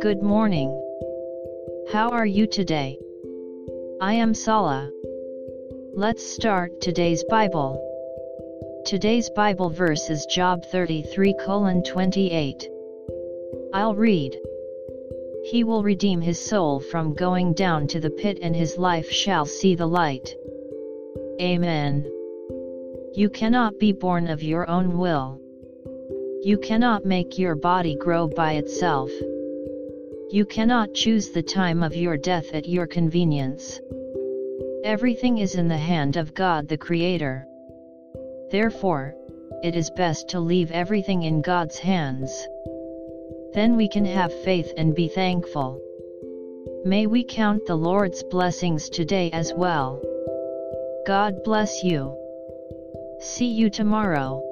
Good morning. How are you today? I am Sala. Let's start today's Bible. Today's Bible verse is Job 33 28. I'll read. He will redeem his soul from going down to the pit and his life shall see the light. Amen. You cannot be born of your own will. You cannot make your body grow by itself. You cannot choose the time of your death at your convenience. Everything is in the hand of God the Creator. Therefore, it is best to leave everything in God's hands. Then we can have faith and be thankful. May we count the Lord's blessings today as well. God bless you. See you tomorrow.